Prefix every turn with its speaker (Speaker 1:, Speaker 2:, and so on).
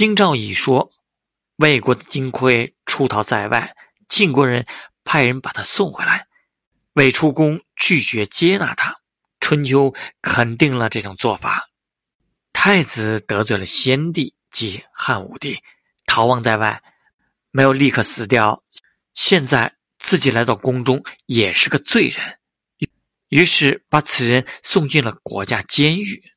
Speaker 1: 京兆乙说，魏国的金匮出逃在外，晋国人派人把他送回来，魏出宫拒绝接纳他，春秋肯定了这种做法，太子得罪了先帝及汉武帝，逃亡在外，没有立刻死掉，现在自己来到宫中也是个罪人，于是把此人送进了国家监狱。